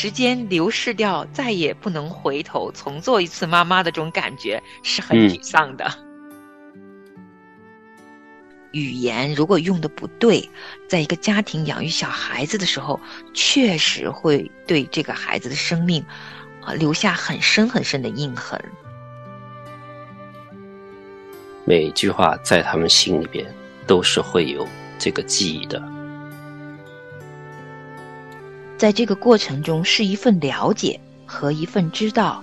时间流逝掉，再也不能回头重做一次妈妈的这种感觉是很沮丧的。语言如果用的不对，在一个家庭养育小孩子的时候，确实会对这个孩子的生命啊留下很深很深的印痕。每一句话在他们心里边都是会有这个记忆的。在这个过程中，是一份了解和一份知道。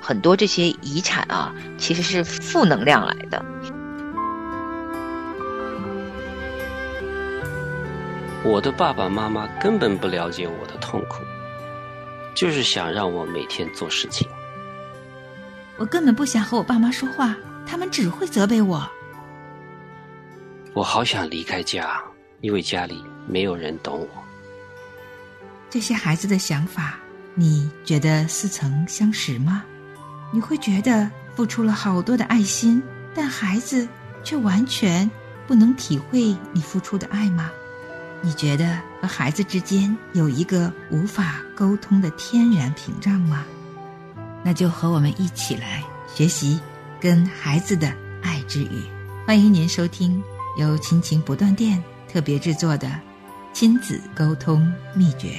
很多这些遗产啊，其实是负能量来的。我的爸爸妈妈根本不了解我的痛苦，就是想让我每天做事情。我根本不想和我爸妈说话，他们只会责备我。我好想离开家，因为家里没有人懂我。这些孩子的想法，你觉得似曾相识吗？你会觉得付出了好多的爱心，但孩子却完全不能体会你付出的爱吗？你觉得和孩子之间有一个无法沟通的天然屏障吗？那就和我们一起来学习跟孩子的爱之语。欢迎您收听由亲情不断电特别制作的亲子沟通秘诀。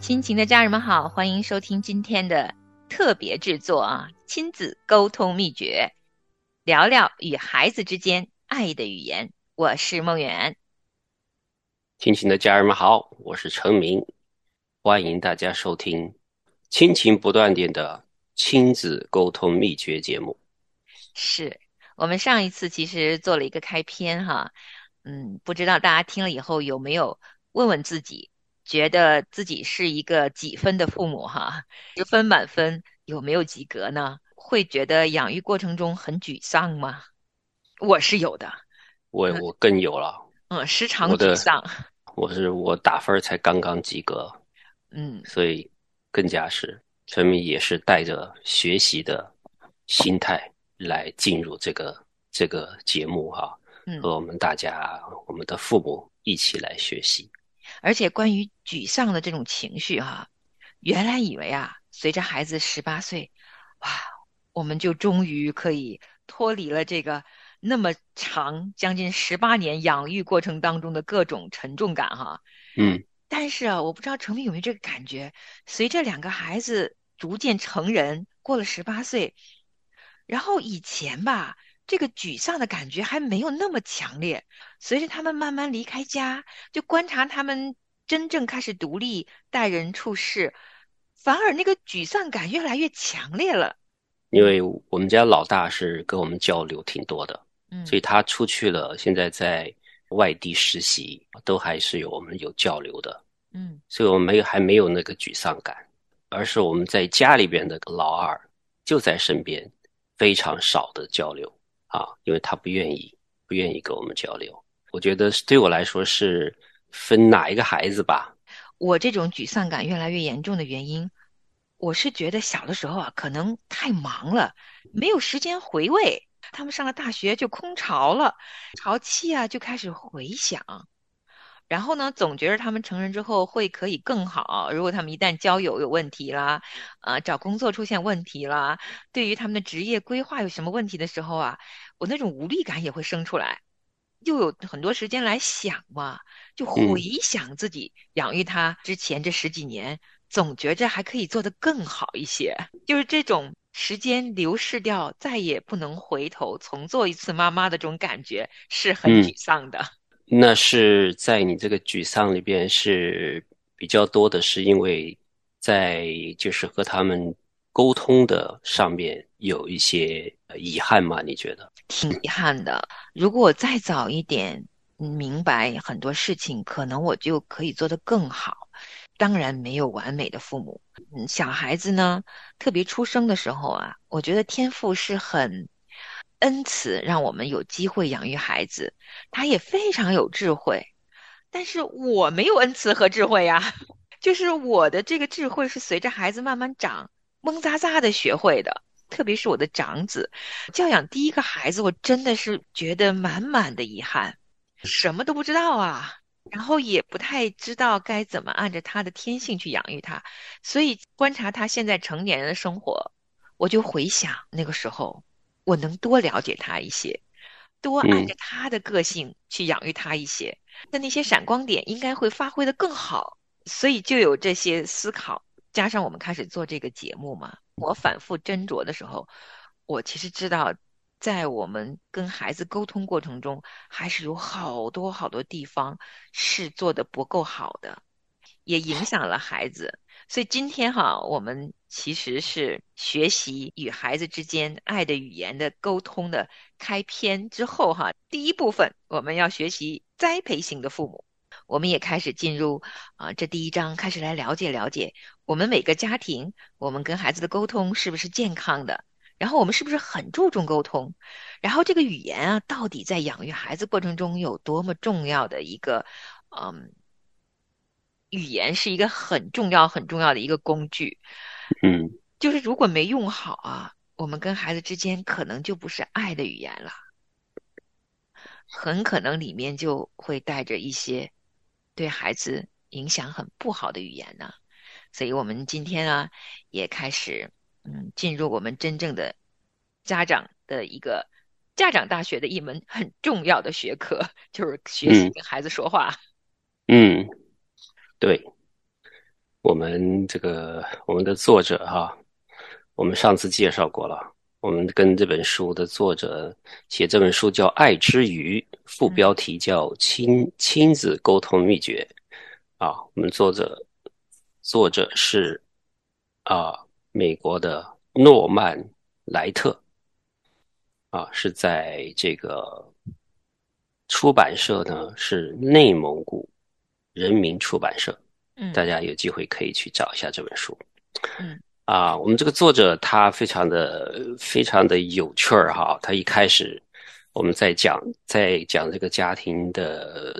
亲情的家人们好，欢迎收听今天的特别制作啊，亲子沟通秘诀。聊聊与孩子之间爱的语言，我是梦圆。亲情的家人们好，我是陈明，欢迎大家收听亲情不断电的亲子沟通秘诀节目。是我们上一次其实做了一个开篇哈，嗯，不知道大家听了以后有没有问问自己，觉得自己是一个几分的父母哈？十分满分有没有及格呢？会觉得养育过程中很沮丧吗？我是有的，我我更有了，嗯，时常沮丧。我是我打分才刚刚及格，嗯，所以更加是陈明也是带着学习的心态来进入这个这个节目哈，和我们大家我们的父母一起来学习。而且关于沮丧的这种情绪哈，原来以为啊，随着孩子十八岁，哇。我们就终于可以脱离了这个那么长将近十八年养育过程当中的各种沉重感哈，嗯，但是啊，我不知道程明有没有这个感觉，随着两个孩子逐渐成人，过了十八岁，然后以前吧，这个沮丧的感觉还没有那么强烈，随着他们慢慢离开家，就观察他们真正开始独立待人处事，反而那个沮丧感越来越强烈了。因为我们家老大是跟我们交流挺多的，嗯，所以他出去了，现在在外地实习，都还是有我们有交流的，嗯，所以我们没有还没有那个沮丧感，而是我们在家里边的老二就在身边，非常少的交流啊，因为他不愿意不愿意跟我们交流。我觉得对我来说是分哪一个孩子吧。我这种沮丧感越来越严重的原因。我是觉得小的时候啊，可能太忙了，没有时间回味。他们上了大学就空巢了，潮气啊就开始回想。然后呢，总觉得他们成人之后会可以更好。如果他们一旦交友有问题啦，啊，找工作出现问题啦，对于他们的职业规划有什么问题的时候啊，我那种无力感也会生出来，又有很多时间来想嘛，就回想自己养育他之前这十几年。总觉着还可以做得更好一些，就是这种时间流逝掉，再也不能回头重做一次妈妈的这种感觉，是很沮丧的。那是在你这个沮丧里边是比较多的，是因为在就是和他们沟通的上面有一些遗憾吗？你觉得？挺遗憾的。如果我再早一点明白很多事情，可能我就可以做得更好。当然没有完美的父母。嗯，小孩子呢，特别出生的时候啊，我觉得天赋是很恩赐，让我们有机会养育孩子。他也非常有智慧，但是我没有恩赐和智慧呀。就是我的这个智慧是随着孩子慢慢长，蒙扎扎的学会的。特别是我的长子，教养第一个孩子，我真的是觉得满满的遗憾，什么都不知道啊，然后也不太知道该怎么按着他的天性去养育他，所以观察他现在成年人的生活，我就回想那个时候，我能多了解他一些，多按着他的个性去养育他一些，那那些闪光点应该会发挥的更好，所以就有这些思考。加上我们开始做这个节目嘛，我反复斟酌的时候，我其实知道，在我们跟孩子沟通过程中，还是有好多好多地方是做的不够好的，也影响了孩子。所以今天哈，我们其实是学习与孩子之间爱的语言的沟通的开篇之后哈，第一部分我们要学习栽培型的父母。我们也开始进入啊，这第一章开始来了解了解我们每个家庭，我们跟孩子的沟通是不是健康的？然后我们是不是很注重沟通？然后这个语言啊，到底在养育孩子过程中有多么重要的一个嗯，语言是一个很重要很重要的一个工具。嗯，就是如果没用好啊，我们跟孩子之间可能就不是爱的语言了，很可能里面就会带着一些。对孩子影响很不好的语言呢，所以我们今天啊也开始嗯进入我们真正的家长的一个家长大学的一门很重要的学科，就是学习跟孩子说话。嗯，对，我们这个我们的作者哈，我们上次介绍过了，我们跟这本书的作者写这本书叫《爱之语》。副标题叫“亲亲子沟通秘诀”，啊，我们作者作者是啊，美国的诺曼莱特，啊，是在这个出版社呢，是内蒙古人民出版社，嗯，大家有机会可以去找一下这本书，嗯，啊，我们这个作者他非常的非常的有趣儿哈，他一开始。我们在讲在讲这个家庭的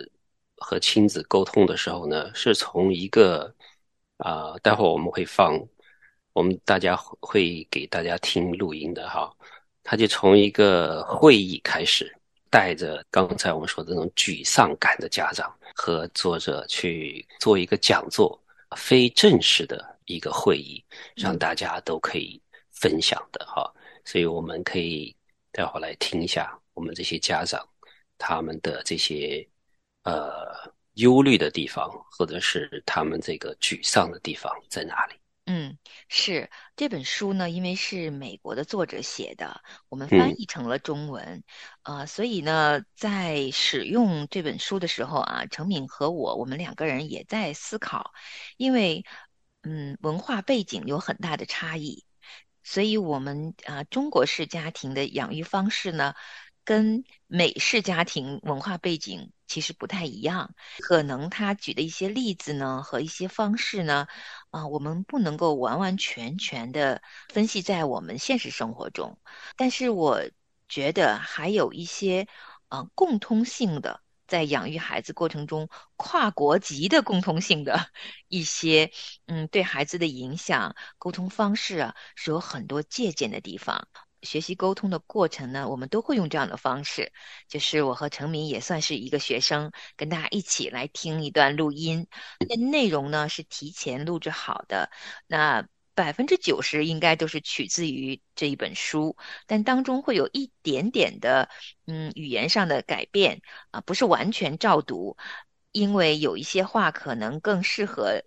和亲子沟通的时候呢，是从一个啊，待会儿我们会放，我们大家会给大家听录音的哈。他就从一个会议开始，带着刚才我们说的那种沮丧感的家长和作者去做一个讲座，非正式的一个会议，让大家都可以分享的哈。所以我们可以待会儿来听一下。我们这些家长，他们的这些呃忧虑的地方，或者是他们这个沮丧的地方在哪里？嗯，是这本书呢，因为是美国的作者写的，我们翻译成了中文，呃，所以呢，在使用这本书的时候啊，程敏和我，我们两个人也在思考，因为嗯，文化背景有很大的差异，所以我们啊，中国式家庭的养育方式呢。跟美式家庭文化背景其实不太一样，可能他举的一些例子呢和一些方式呢，啊，我们不能够完完全全的分析在我们现实生活中，但是我觉得还有一些啊共通性的，在养育孩子过程中跨国籍的共通性的一些嗯对孩子的影响沟通方式啊是有很多借鉴的地方。学习沟通的过程呢，我们都会用这样的方式，就是我和陈明也算是一个学生，跟大家一起来听一段录音。那内容呢是提前录制好的，那百分之九十应该都是取自于这一本书，但当中会有一点点的嗯语言上的改变啊，不是完全照读，因为有一些话可能更适合。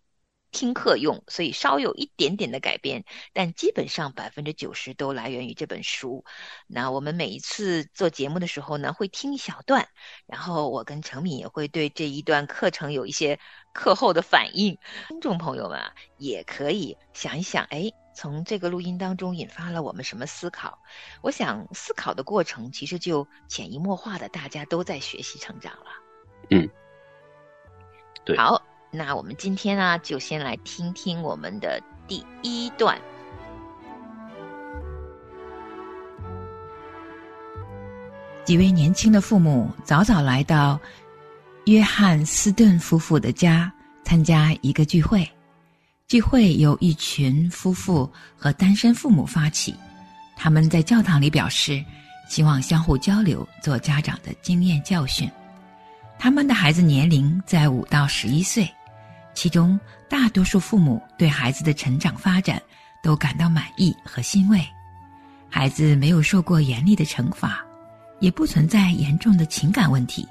听课用，所以稍有一点点的改变，但基本上百分之九十都来源于这本书。那我们每一次做节目的时候呢，会听一小段，然后我跟程敏也会对这一段课程有一些课后的反应。听众朋友们啊，也可以想一想，哎，从这个录音当中引发了我们什么思考？我想思考的过程其实就潜移默化的，大家都在学习成长了。嗯，对，好。那我们今天呢，就先来听听我们的第一段。几位年轻的父母早早来到约翰斯顿夫妇的家参加一个聚会。聚会由一群夫妇和单身父母发起，他们在教堂里表示，希望相互交流，做家长的经验教训。他们的孩子年龄在五到十一岁，其中大多数父母对孩子的成长发展都感到满意和欣慰。孩子没有受过严厉的惩罚，也不存在严重的情感问题。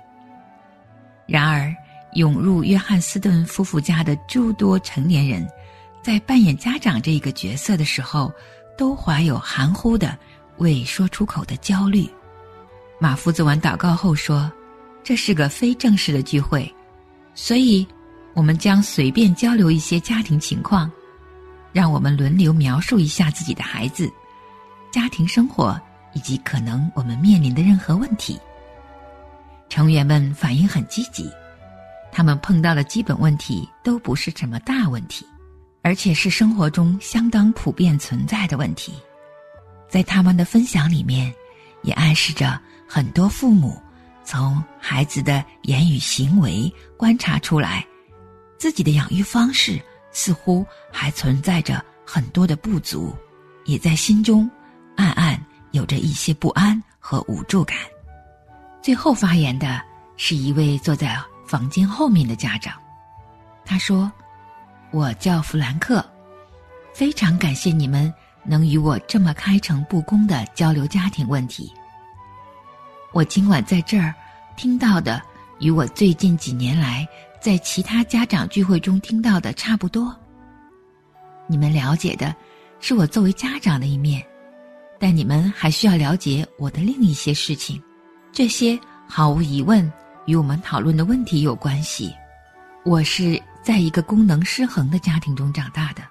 然而，涌入约翰斯顿夫妇家的诸多成年人，在扮演家长这一个角色的时候，都怀有含糊的、未说出口的焦虑。马夫做完祷告后说：“这是个非正式的聚会，所以，我们将随便交流一些家庭情况，让我们轮流描述一下自己的孩子。”家庭生活以及可能我们面临的任何问题，成员们反应很积极。他们碰到的基本问题都不是什么大问题，而且是生活中相当普遍存在的问题。在他们的分享里面，也暗示着很多父母从孩子的言语行为观察出来，自己的养育方式似乎还存在着很多的不足，也在心中。暗暗有着一些不安和无助感。最后发言的是一位坐在房间后面的家长，他说：“我叫弗兰克，非常感谢你们能与我这么开诚布公的交流家庭问题。我今晚在这儿听到的，与我最近几年来在其他家长聚会中听到的差不多。你们了解的是我作为家长的一面。”但你们还需要了解我的另一些事情，这些毫无疑问与我们讨论的问题有关系。我是在一个功能失衡的家庭中长大的，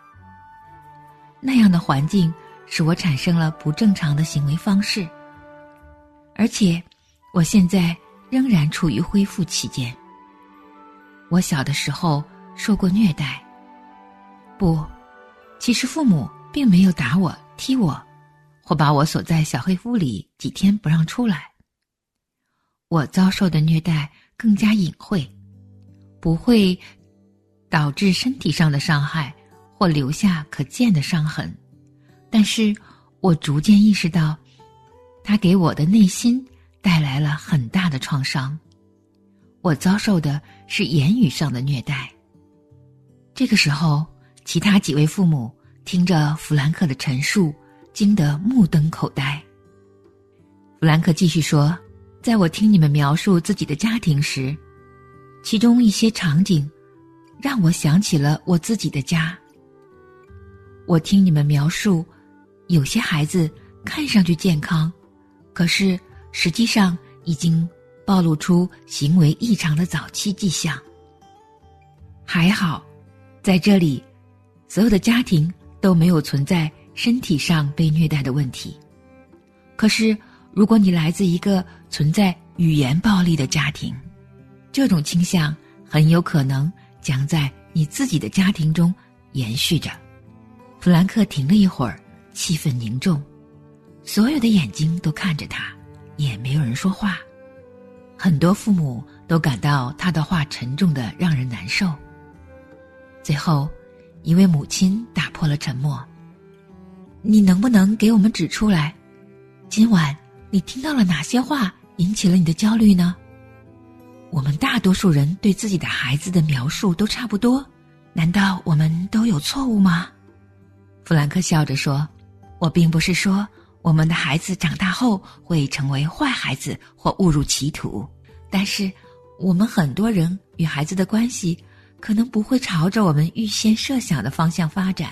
那样的环境使我产生了不正常的行为方式，而且我现在仍然处于恢复期间。我小的时候受过虐待，不，其实父母并没有打我、踢我。或把我锁在小黑屋里几天不让出来。我遭受的虐待更加隐晦，不会导致身体上的伤害或留下可见的伤痕，但是我逐渐意识到，它给我的内心带来了很大的创伤。我遭受的是言语上的虐待。这个时候，其他几位父母听着弗兰克的陈述。惊得目瞪口呆。弗兰克继续说：“在我听你们描述自己的家庭时，其中一些场景让我想起了我自己的家。我听你们描述，有些孩子看上去健康，可是实际上已经暴露出行为异常的早期迹象。还好，在这里，所有的家庭都没有存在。”身体上被虐待的问题，可是如果你来自一个存在语言暴力的家庭，这种倾向很有可能将在你自己的家庭中延续着。弗兰克停了一会儿，气氛凝重，所有的眼睛都看着他，也没有人说话。很多父母都感到他的话沉重的让人难受。最后，一位母亲打破了沉默。你能不能给我们指出来，今晚你听到了哪些话引起了你的焦虑呢？我们大多数人对自己的孩子的描述都差不多，难道我们都有错误吗？弗兰克笑着说：“我并不是说我们的孩子长大后会成为坏孩子或误入歧途，但是我们很多人与孩子的关系可能不会朝着我们预先设想的方向发展。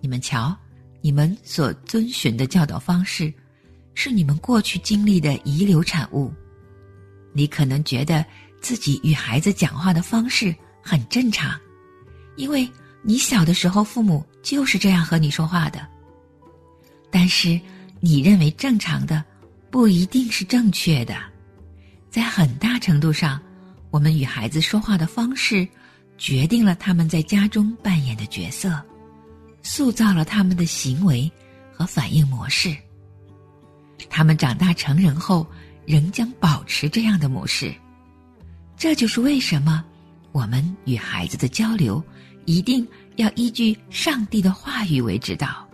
你们瞧。”你们所遵循的教导方式，是你们过去经历的遗留产物。你可能觉得自己与孩子讲话的方式很正常，因为你小的时候父母就是这样和你说话的。但是，你认为正常的，不一定是正确的。在很大程度上，我们与孩子说话的方式，决定了他们在家中扮演的角色。塑造了他们的行为和反应模式。他们长大成人后，仍将保持这样的模式。这就是为什么我们与孩子的交流一定要依据上帝的话语为指导。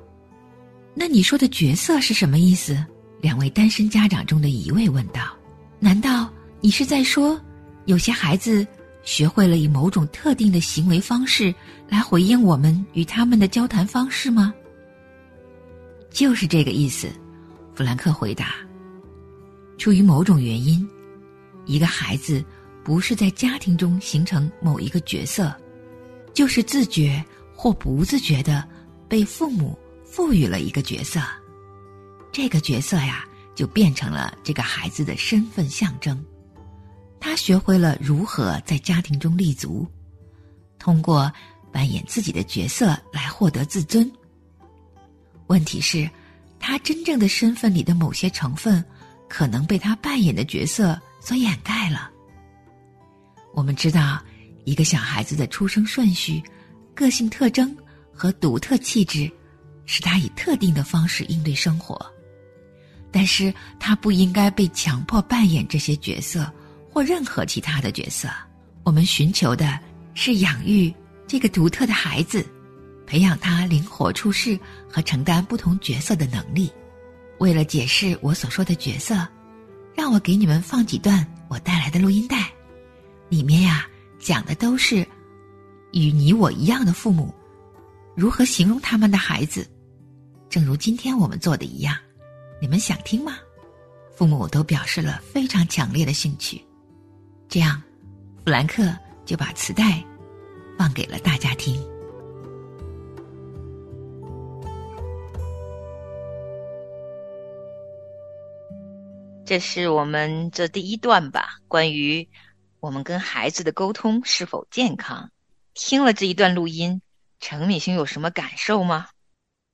那你说的角色是什么意思？两位单身家长中的一位问道：“难道你是在说，有些孩子学会了以某种特定的行为方式来回应我们与他们的交谈方式吗？”就是这个意思，弗兰克回答。出于某种原因，一个孩子不是在家庭中形成某一个角色，就是自觉或不自觉的被父母。赋予了一个角色，这个角色呀，就变成了这个孩子的身份象征。他学会了如何在家庭中立足，通过扮演自己的角色来获得自尊。问题是，他真正的身份里的某些成分，可能被他扮演的角色所掩盖了。我们知道，一个小孩子的出生顺序、个性特征和独特气质。使他以特定的方式应对生活，但是他不应该被强迫扮演这些角色或任何其他的角色。我们寻求的是养育这个独特的孩子，培养他灵活处事和承担不同角色的能力。为了解释我所说的角色，让我给你们放几段我带来的录音带，里面呀讲的都是与你我一样的父母如何形容他们的孩子。正如今天我们做的一样，你们想听吗？父母都表示了非常强烈的兴趣。这样，弗兰克就把磁带放给了大家听。这是我们这第一段吧，关于我们跟孩子的沟通是否健康。听了这一段录音，程敏兄有什么感受吗？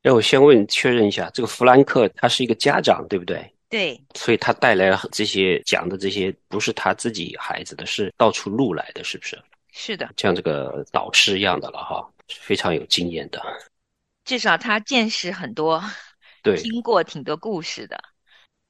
那我先问确认一下，这个弗兰克他是一个家长，对不对？对，所以他带来了这些讲的这些不是他自己孩子的，是到处录来的，是不是？是的，像这个导师一样的了哈，非常有经验的。至少他见识很多，对，听过挺多故事的。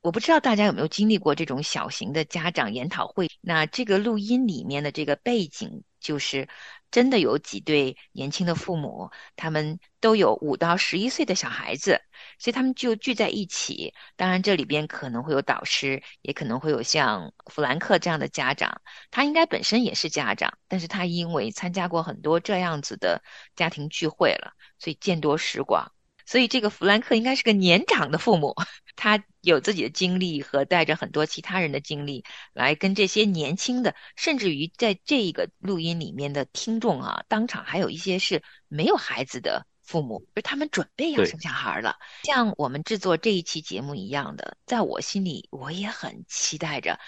我不知道大家有没有经历过这种小型的家长研讨会？那这个录音里面的这个背景就是。真的有几对年轻的父母，他们都有五到十一岁的小孩子，所以他们就聚在一起。当然，这里边可能会有导师，也可能会有像弗兰克这样的家长。他应该本身也是家长，但是他因为参加过很多这样子的家庭聚会了，所以见多识广。所以这个弗兰克应该是个年长的父母，他有自己的经历和带着很多其他人的经历来跟这些年轻的，甚至于在这个录音里面的听众啊，当场还有一些是没有孩子的父母，就他们准备要生小孩了，像我们制作这一期节目一样的，在我心里我也很期待着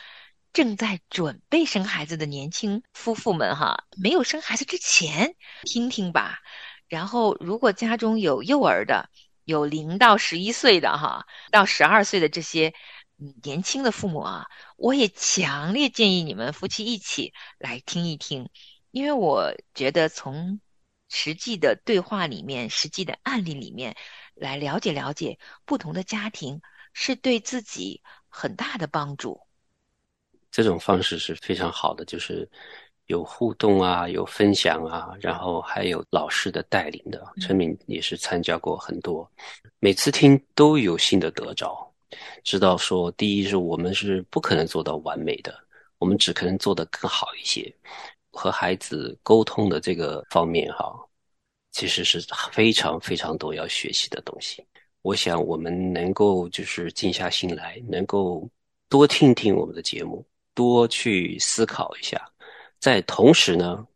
正在准备生孩子的年轻夫妇们哈，没有生孩子之前听听吧。然后，如果家中有幼儿的，有零到十一岁的哈，到十二岁的这些年轻的父母啊，我也强烈建议你们夫妻一起来听一听，因为我觉得从实际的对话里面、实际的案例里面来了解了解不同的家庭，是对自己很大的帮助。这种方式是非常好的，就是。有互动啊，有分享啊，然后还有老师的带领的。陈敏也是参加过很多，每次听都有新的得着，知道说，第一是我们是不可能做到完美的，我们只可能做得更好一些。和孩子沟通的这个方面哈，其实是非常非常多要学习的东西。我想我们能够就是静下心来，能够多听听我们的节目，多去思考一下。在同时呢，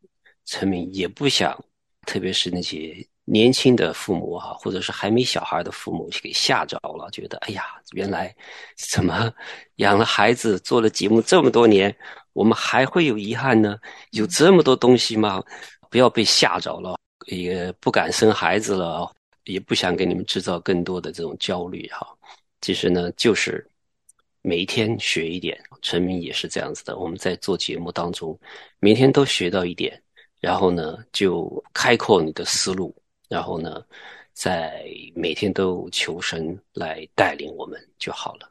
陈明也不想，特别是那些年轻的父母哈，或者是还没小孩的父母给吓着了，觉得哎呀，原来怎么养了孩子做了节目这么多年，我们还会有遗憾呢？有这么多东西吗？不要被吓着了，也不敢生孩子了，也不想给你们制造更多的这种焦虑哈。其实呢，就是。每一天学一点，陈明也是这样子的。我们在做节目当中，每天都学到一点，然后呢，就开阔你的思路，然后呢，在每天都求神来带领我们就好了。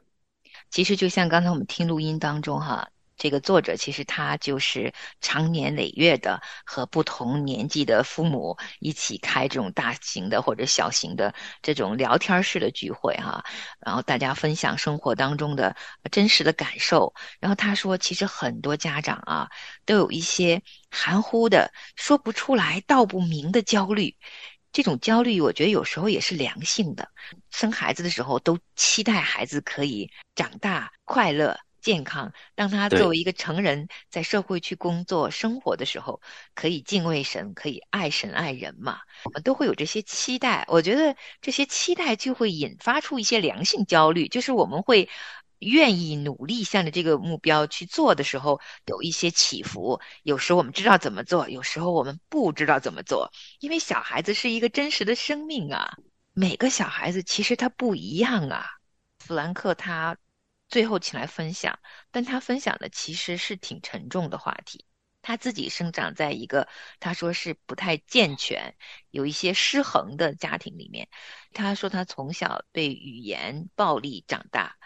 其实就像刚才我们听录音当中哈，这个作者其实他就是长年累月的和不同年纪的父母一起开这种大型的或者小型的这种聊天式的聚会哈，然后大家分享生活当中的真实的感受。然后他说，其实很多家长啊都有一些含糊的、说不出来、道不明的焦虑。这种焦虑，我觉得有时候也是良性的。生孩子的时候都期待孩子可以长大快乐。健康，当他作为一个成人，在社会去工作生活的时候，可以敬畏神，可以爱神爱人嘛？我们都会有这些期待。我觉得这些期待就会引发出一些良性焦虑，就是我们会愿意努力向着这个目标去做的时候，有一些起伏。有时候我们知道怎么做，有时候我们不知道怎么做，因为小孩子是一个真实的生命啊，每个小孩子其实他不一样啊。弗兰克他。最后请来分享，但他分享的其实是挺沉重的话题。他自己生长在一个他说是不太健全、有一些失衡的家庭里面。他说他从小被语言暴力长大，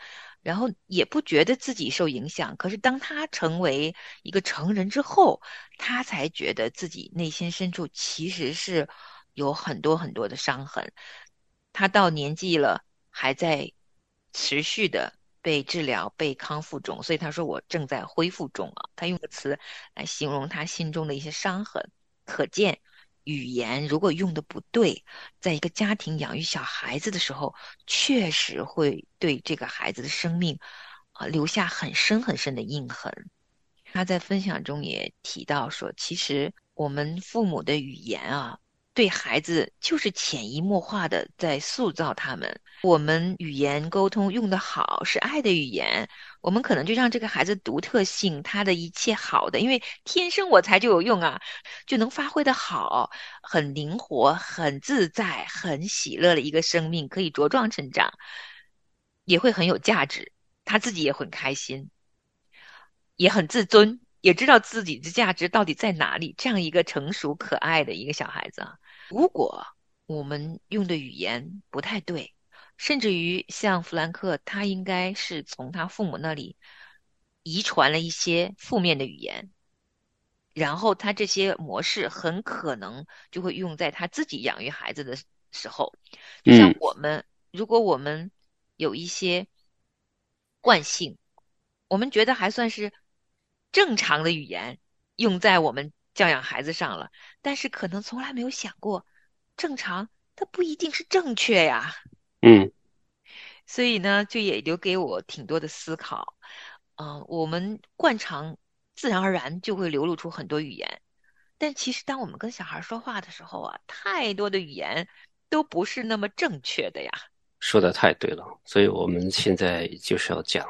然后也不觉得自己受影响。可是当他成为一个成人之后，他才觉得自己内心深处其实是有很多很多的伤痕。他到年纪了，还在持续的。被治疗、被康复中，所以他说我正在恢复中啊。他用个词来形容他心中的一些伤痕，可见语言如果用的不对，在一个家庭养育小孩子的时候，确实会对这个孩子的生命啊留下很深很深的印痕。他在分享中也提到说，其实我们父母的语言啊。对孩子就是潜移默化的在塑造他们。我们语言沟通用的好，是爱的语言，我们可能就让这个孩子独特性，他的一切好的，因为天生我材就有用啊，就能发挥的好，很灵活、很自在、很喜乐的一个生命，可以茁壮成长，也会很有价值，他自己也很开心，也很自尊。也知道自己的价值到底在哪里，这样一个成熟可爱的一个小孩子啊，如果我们用的语言不太对，甚至于像弗兰克，他应该是从他父母那里遗传了一些负面的语言，然后他这些模式很可能就会用在他自己养育孩子的时候，就像我们，如果我们有一些惯性，我们觉得还算是。正常的语言用在我们教养孩子上了，但是可能从来没有想过，正常它不一定是正确呀。嗯，所以呢，就也留给我挺多的思考。嗯，我们惯常自然而然就会流露出很多语言，但其实当我们跟小孩说话的时候啊，太多的语言都不是那么正确的呀。说的太对了，所以我们现在就是要讲。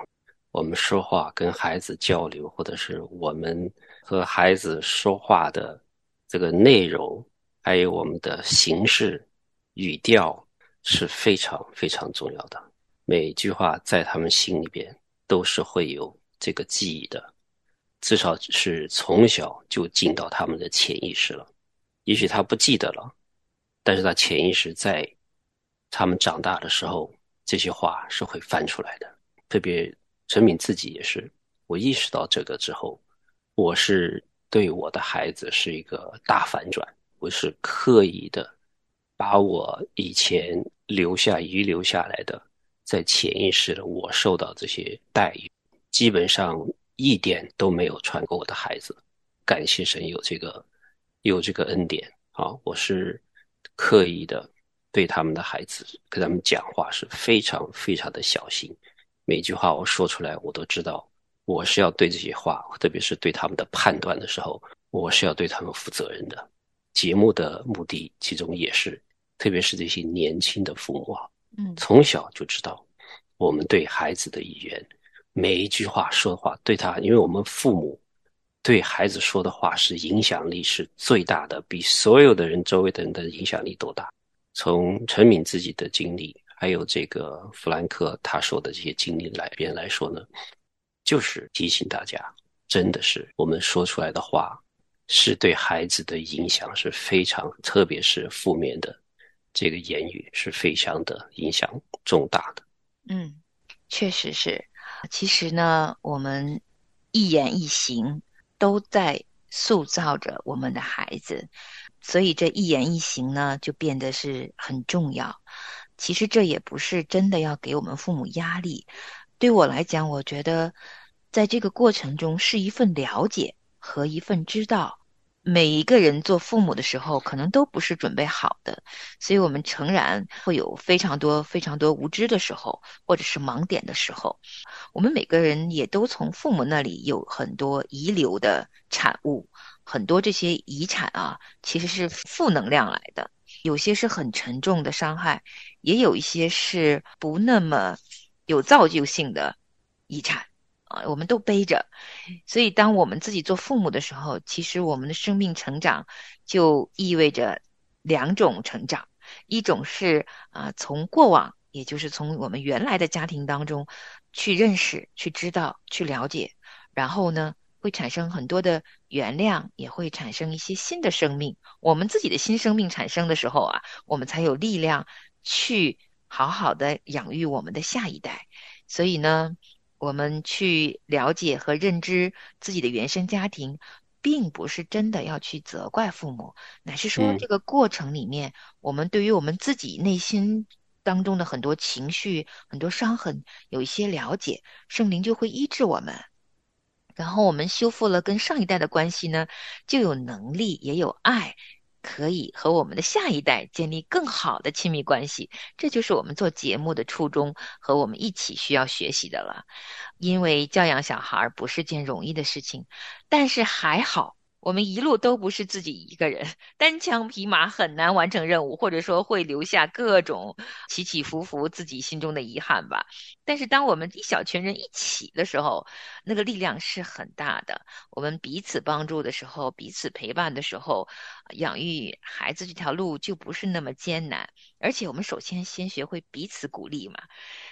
我们说话跟孩子交流，或者是我们和孩子说话的这个内容，还有我们的形式、语调是非常非常重要的。每一句话在他们心里边都是会有这个记忆的，至少是从小就进到他们的潜意识了。也许他不记得了，但是他潜意识在他们长大的时候，这些话是会翻出来的，特别。陈敏自己也是，我意识到这个之后，我是对我的孩子是一个大反转。我是刻意的，把我以前留下遗留下来的，在潜意识的我受到这些待遇，基本上一点都没有传给我的孩子。感谢神有这个有这个恩典啊！我是刻意的对他们的孩子跟他们讲话是非常非常的小心。每句话我说出来，我都知道，我是要对这些话，特别是对他们的判断的时候，我是要对他们负责任的。节目的目的，其中也是，特别是这些年轻的父母啊，嗯，从小就知道，我们对孩子的语言，每一句话说的话，对他，因为我们父母对孩子说的话是影响力是最大的，比所有的人周围的人的影响力都大。从陈敏自己的经历。还有这个弗兰克他说的这些经历来边来说呢，就是提醒大家，真的是我们说出来的话，是对孩子的影响是非常，特别是负面的这个言语是非常的影响重大的。嗯，确实是。其实呢，我们一言一行都在塑造着我们的孩子，所以这一言一行呢，就变得是很重要。其实这也不是真的要给我们父母压力。对我来讲，我觉得在这个过程中是一份了解和一份知道。每一个人做父母的时候，可能都不是准备好的，所以我们诚然会有非常多、非常多无知的时候，或者是盲点的时候。我们每个人也都从父母那里有很多遗留的产物，很多这些遗产啊，其实是负能量来的，有些是很沉重的伤害，也有一些是不那么有造就性的遗产。啊，我们都背着，所以当我们自己做父母的时候，其实我们的生命成长就意味着两种成长，一种是啊从过往，也就是从我们原来的家庭当中去认识、去知道、去了解，然后呢会产生很多的原谅，也会产生一些新的生命。我们自己的新生命产生的时候啊，我们才有力量去好好的养育我们的下一代。所以呢。我们去了解和认知自己的原生家庭，并不是真的要去责怪父母，乃是说这个过程里面，我们对于我们自己内心当中的很多情绪、很多伤痕有一些了解，圣灵就会医治我们，然后我们修复了跟上一代的关系呢，就有能力也有爱。可以和我们的下一代建立更好的亲密关系，这就是我们做节目的初衷和我们一起需要学习的了。因为教养小孩不是件容易的事情，但是还好。我们一路都不是自己一个人，单枪匹马很难完成任务，或者说会留下各种起起伏伏，自己心中的遗憾吧。但是当我们一小群人一起的时候，那个力量是很大的。我们彼此帮助的时候，彼此陪伴的时候，养育孩子这条路就不是那么艰难。而且我们首先先学会彼此鼓励嘛。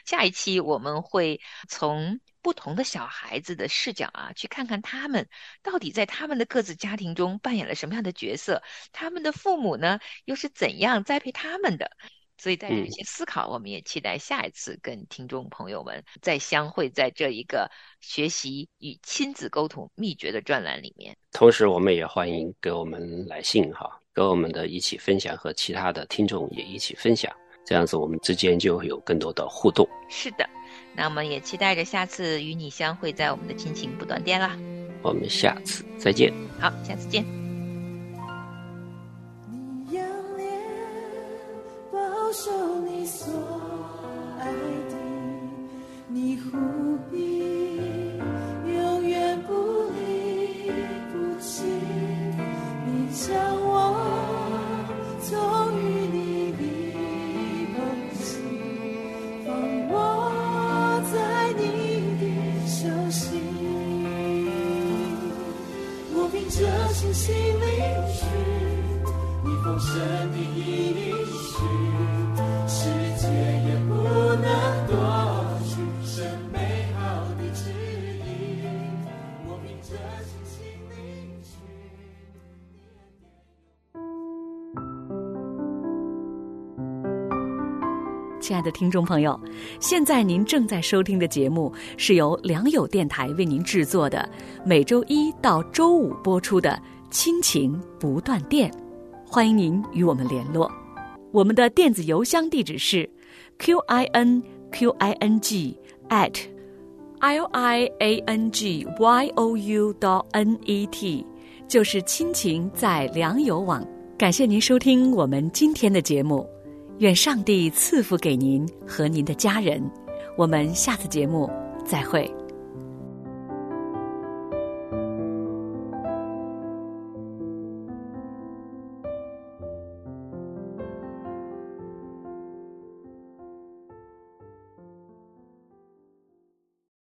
下一期我们会从。不同的小孩子的视角啊，去看看他们到底在他们的各自家庭中扮演了什么样的角色，他们的父母呢又是怎样栽培他们的？所以带着一些思考，我们也期待下一次跟听众朋友们再相会在这一个学习与亲子沟通秘诀的专栏里面。同时，我们也欢迎给我们来信哈，跟我们的一起分享，和其他的听众也一起分享，这样子我们之间就会有更多的互动。是的。那我们也期待着下次与你相会在我们的亲情不断电啦。我们下次再见。好，下次见。心灵是你风声的意义是世界也不能夺取是美好的旨意我凭着信心嗯亲爱的听众朋友现在您正在收听的节目是由良友电台为您制作的每周一到周五播出的亲情不断电》，欢迎您与我们联络。我们的电子邮箱地址是 q i n q i n g at l i a n g y o u dot n e t，就是亲情在良友网。感谢您收听我们今天的节目。愿上帝赐福给您和您的家人，我们下次节目再会。